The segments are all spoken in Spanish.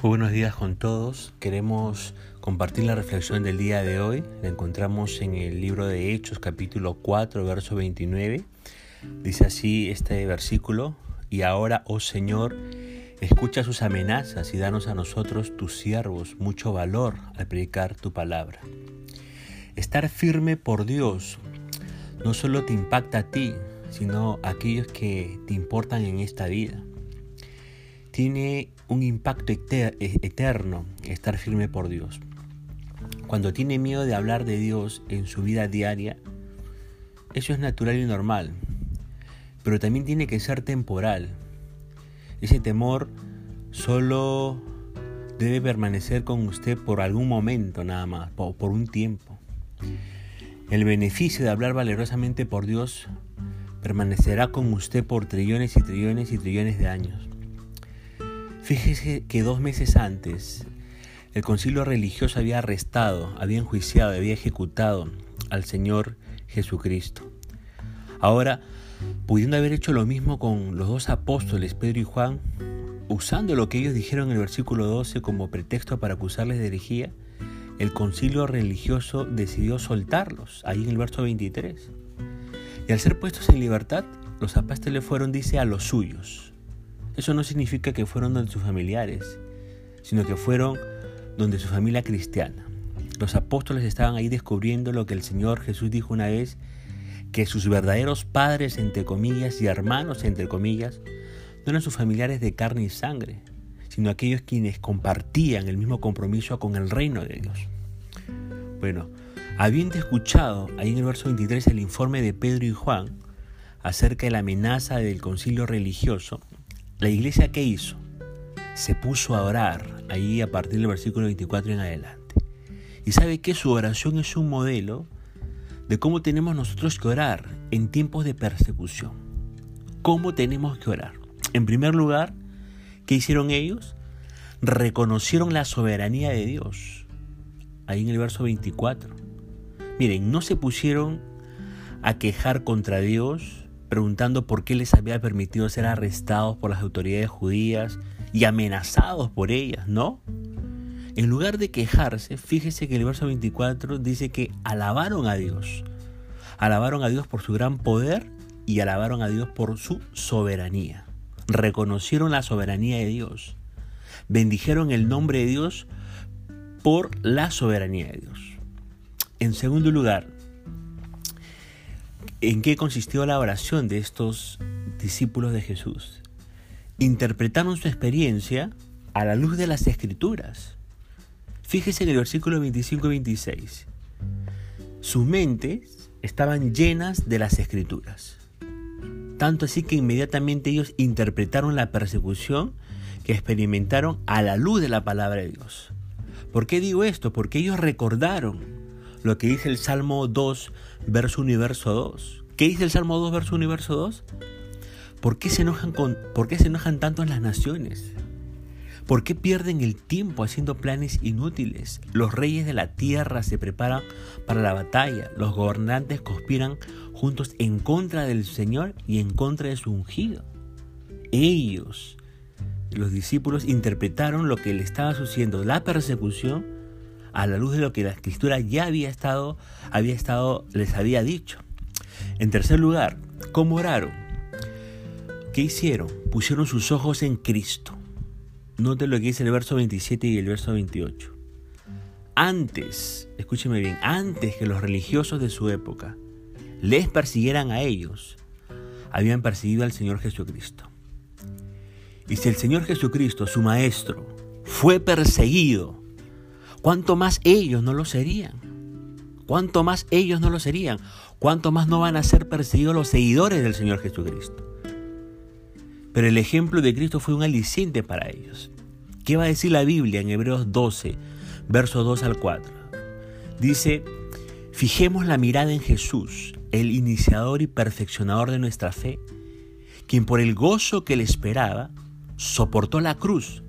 Buenos días con todos. Queremos compartir la reflexión del día de hoy. La encontramos en el libro de Hechos capítulo 4, verso 29. Dice así este versículo, y ahora, oh Señor, escucha sus amenazas y danos a nosotros, tus siervos, mucho valor al predicar tu palabra. Estar firme por Dios no solo te impacta a ti, sino a aquellos que te importan en esta vida. Tiene un impacto e-, eterno estar firme por Dios. Cuando tiene miedo de hablar de Dios en su vida diaria, eso es natural y normal, pero también tiene que ser temporal. Ese temor solo debe permanecer con usted por algún momento nada más, por un tiempo. El beneficio de hablar valerosamente por Dios permanecerá con usted por trillones y trillones y trillones de años. Fíjese que dos meses antes el concilio religioso había arrestado, había enjuiciado, había ejecutado al Señor Jesucristo. Ahora, pudiendo haber hecho lo mismo con los dos apóstoles, Pedro y Juan, usando lo que ellos dijeron en el versículo 12 como pretexto para acusarles de herejía, el concilio religioso decidió soltarlos, ahí en el verso 23. Y al ser puestos en libertad, los apóstoles fueron, dice, a los suyos. Eso no significa que fueron donde sus familiares, sino que fueron donde su familia cristiana. Los apóstoles estaban ahí descubriendo lo que el Señor Jesús dijo una vez, que sus verdaderos padres, entre comillas, y hermanos, entre comillas, no eran sus familiares de carne y sangre, sino aquellos quienes compartían el mismo compromiso con el reino de Dios. Bueno, Habiendo escuchado ahí en el verso 23 el informe de Pedro y Juan acerca de la amenaza del concilio religioso, la iglesia ¿qué hizo? Se puso a orar ahí a partir del versículo 24 en adelante. Y sabe que su oración es un modelo de cómo tenemos nosotros que orar en tiempos de persecución. ¿Cómo tenemos que orar? En primer lugar, ¿qué hicieron ellos? Reconocieron la soberanía de Dios. Ahí en el verso 24 Miren, no se pusieron a quejar contra Dios preguntando por qué les había permitido ser arrestados por las autoridades judías y amenazados por ellas, ¿no? En lugar de quejarse, fíjese que el verso 24 dice que alabaron a Dios. Alabaron a Dios por su gran poder y alabaron a Dios por su soberanía. Reconocieron la soberanía de Dios. Bendijeron el nombre de Dios por la soberanía de Dios. En segundo lugar, ¿en qué consistió la oración de estos discípulos de Jesús? Interpretaron su experiencia a la luz de las escrituras. Fíjese en el versículo 25 y 26. Sus mentes estaban llenas de las escrituras. Tanto así que inmediatamente ellos interpretaron la persecución que experimentaron a la luz de la palabra de Dios. ¿Por qué digo esto? Porque ellos recordaron lo que dice el Salmo 2, verso 1 y verso 2. ¿Qué dice el Salmo 2, verso 1 y verso 2? ¿Por qué se enojan, con, ¿por qué se enojan tanto las naciones? ¿Por qué pierden el tiempo haciendo planes inútiles? Los reyes de la tierra se preparan para la batalla, los gobernantes conspiran juntos en contra del Señor y en contra de su ungido. Ellos, los discípulos, interpretaron lo que le estaba sucediendo, la persecución, a la luz de lo que la escritura ya había estado, había estado, les había dicho. En tercer lugar, ¿cómo oraron? ¿Qué hicieron? Pusieron sus ojos en Cristo. Note lo que dice el verso 27 y el verso 28. Antes, escúcheme bien, antes que los religiosos de su época les persiguieran a ellos, habían perseguido al Señor Jesucristo. Y si el Señor Jesucristo, su Maestro, fue perseguido ¿cuánto más ellos no lo serían? ¿Cuánto más ellos no lo serían? ¿Cuánto más no van a ser perseguidos los seguidores del Señor Jesucristo? Pero el ejemplo de Cristo fue un aliciente para ellos. ¿Qué va a decir la Biblia en Hebreos 12, versos 2 al 4? Dice, fijemos la mirada en Jesús, el iniciador y perfeccionador de nuestra fe, quien por el gozo que le esperaba, soportó la cruz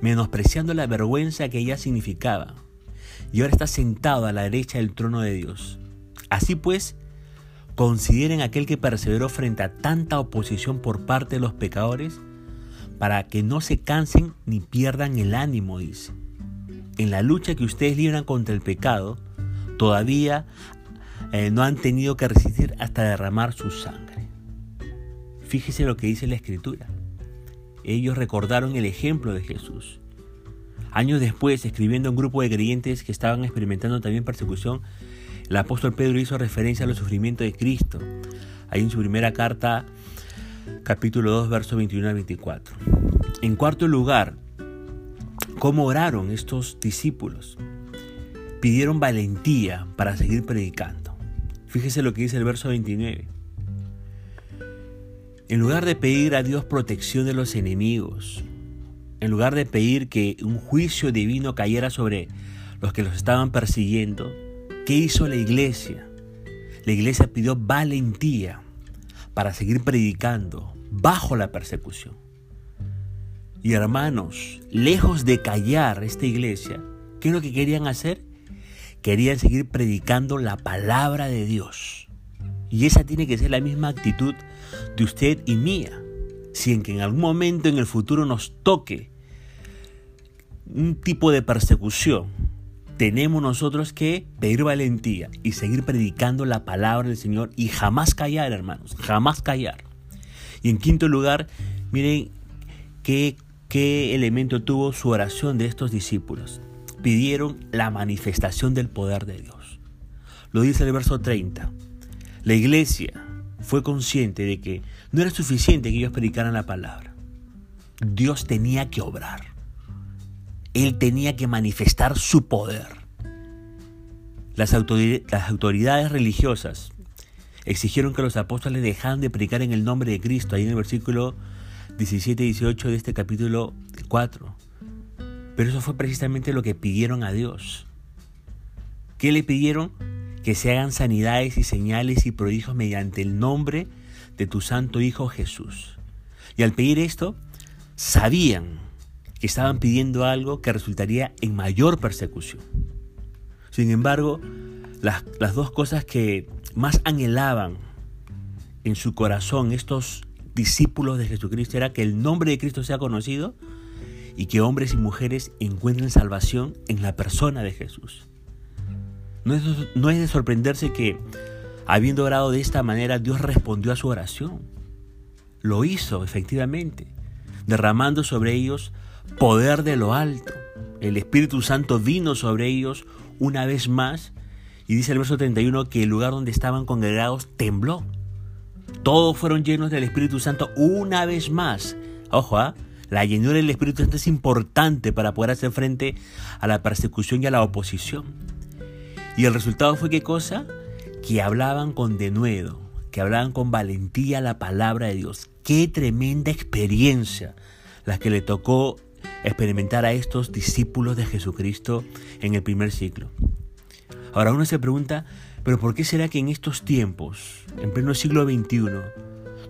menospreciando la vergüenza que ella significaba, y ahora está sentado a la derecha del trono de Dios. Así pues, consideren aquel que perseveró frente a tanta oposición por parte de los pecadores, para que no se cansen ni pierdan el ánimo, dice. En la lucha que ustedes libran contra el pecado, todavía eh, no han tenido que resistir hasta derramar su sangre. Fíjese lo que dice la escritura. Ellos recordaron el ejemplo de Jesús. Años después, escribiendo a un grupo de creyentes que estaban experimentando también persecución, el apóstol Pedro hizo referencia a los sufrimientos de Cristo. Ahí en su primera carta, capítulo 2, versos 21 al 24. En cuarto lugar, ¿cómo oraron estos discípulos? Pidieron valentía para seguir predicando. Fíjese lo que dice el verso 29. En lugar de pedir a Dios protección de los enemigos, en lugar de pedir que un juicio divino cayera sobre los que los estaban persiguiendo, ¿qué hizo la iglesia? La iglesia pidió valentía para seguir predicando bajo la persecución. Y hermanos, lejos de callar esta iglesia, ¿qué es lo que querían hacer? Querían seguir predicando la palabra de Dios. Y esa tiene que ser la misma actitud de usted y mía si en que en algún momento en el futuro nos toque un tipo de persecución, tenemos nosotros que pedir valentía y seguir predicando la palabra del Señor y jamás callar, hermanos, jamás callar. Y en quinto lugar, miren qué, qué elemento tuvo su oración de estos discípulos. Pidieron la manifestación del poder de Dios. Lo dice el verso 30. La iglesia fue consciente de que no era suficiente que ellos predicaran la palabra. Dios tenía que obrar. Él tenía que manifestar su poder. Las, autoridades religiosas exigieron que los apóstoles dejaran de predicar en el nombre de Cristo, ahí en el versículo 17 y 18 de este capítulo 4. Pero eso fue precisamente lo que pidieron a Dios. ¿Qué le pidieron? Que se hagan sanidades y señales y prodigios mediante el nombre de tu santo Hijo Jesús. Y al pedir esto, sabían que estaban pidiendo algo que resultaría en mayor persecución. Sin embargo, las, las dos cosas que más anhelaban en su corazón estos discípulos de Jesucristo era que el nombre de Cristo sea conocido y que hombres y mujeres encuentren salvación en la persona de Jesús. No es, no es de sorprenderse que, habiendo orado de esta manera, Dios respondió a su oración. Lo hizo, efectivamente, derramando sobre ellos poder de lo alto. El Espíritu Santo vino sobre ellos una vez más y dice el verso 31 que el lugar donde estaban congregados tembló. Todos fueron llenos del Espíritu Santo una vez más. Ojo, ¿ah? la llenura del Espíritu Santo es importante para poder hacer frente a la persecución y a la oposición. Y el resultado fue qué cosa? Que hablaban con denuedo, que hablaban con valentía la palabra de Dios. Qué tremenda experiencia la que le tocó experimentar a estos discípulos de Jesucristo en el primer ciclo. Ahora uno se pregunta, pero ¿por qué será que en estos tiempos, en pleno siglo XXI,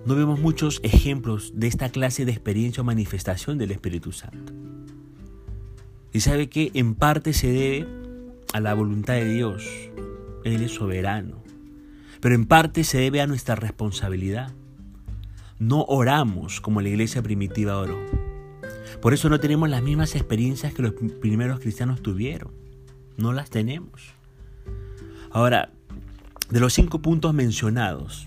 no vemos muchos ejemplos de esta clase de experiencia o manifestación del Espíritu Santo? Y sabe que en parte se debe a la voluntad de Dios. Él es soberano. Pero en parte se debe a nuestra responsabilidad. No oramos como la iglesia primitiva oró. Por eso no tenemos las mismas experiencias que los primeros cristianos tuvieron. No las tenemos. Ahora, de los cinco puntos mencionados,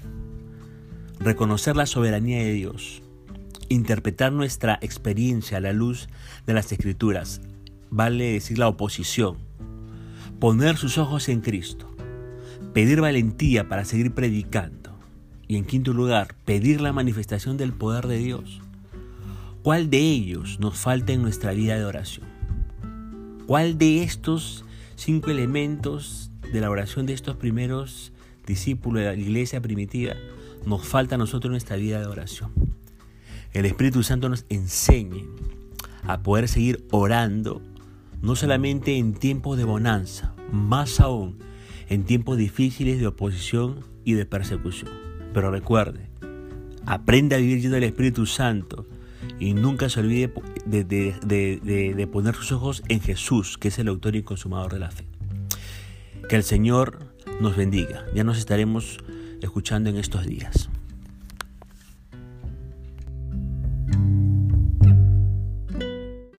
reconocer la soberanía de Dios, interpretar nuestra experiencia a la luz de las escrituras, vale decir la oposición, poner sus ojos en Cristo, pedir valentía para seguir predicando y en quinto lugar, pedir la manifestación del poder de Dios. ¿Cuál de ellos nos falta en nuestra vida de oración? ¿Cuál de estos cinco elementos de la oración de estos primeros discípulos de la iglesia primitiva nos falta a nosotros en nuestra vida de oración? El Espíritu Santo nos enseñe a poder seguir orando, no solamente en tiempos de bonanza, más aún en tiempos difíciles de oposición y de persecución. Pero recuerde, aprende a vivir lleno del Espíritu Santo y nunca se olvide de, poner sus ojos en Jesús, que es el autor y consumador de la fe. Que el Señor nos bendiga. Ya nos estaremos escuchando en estos días.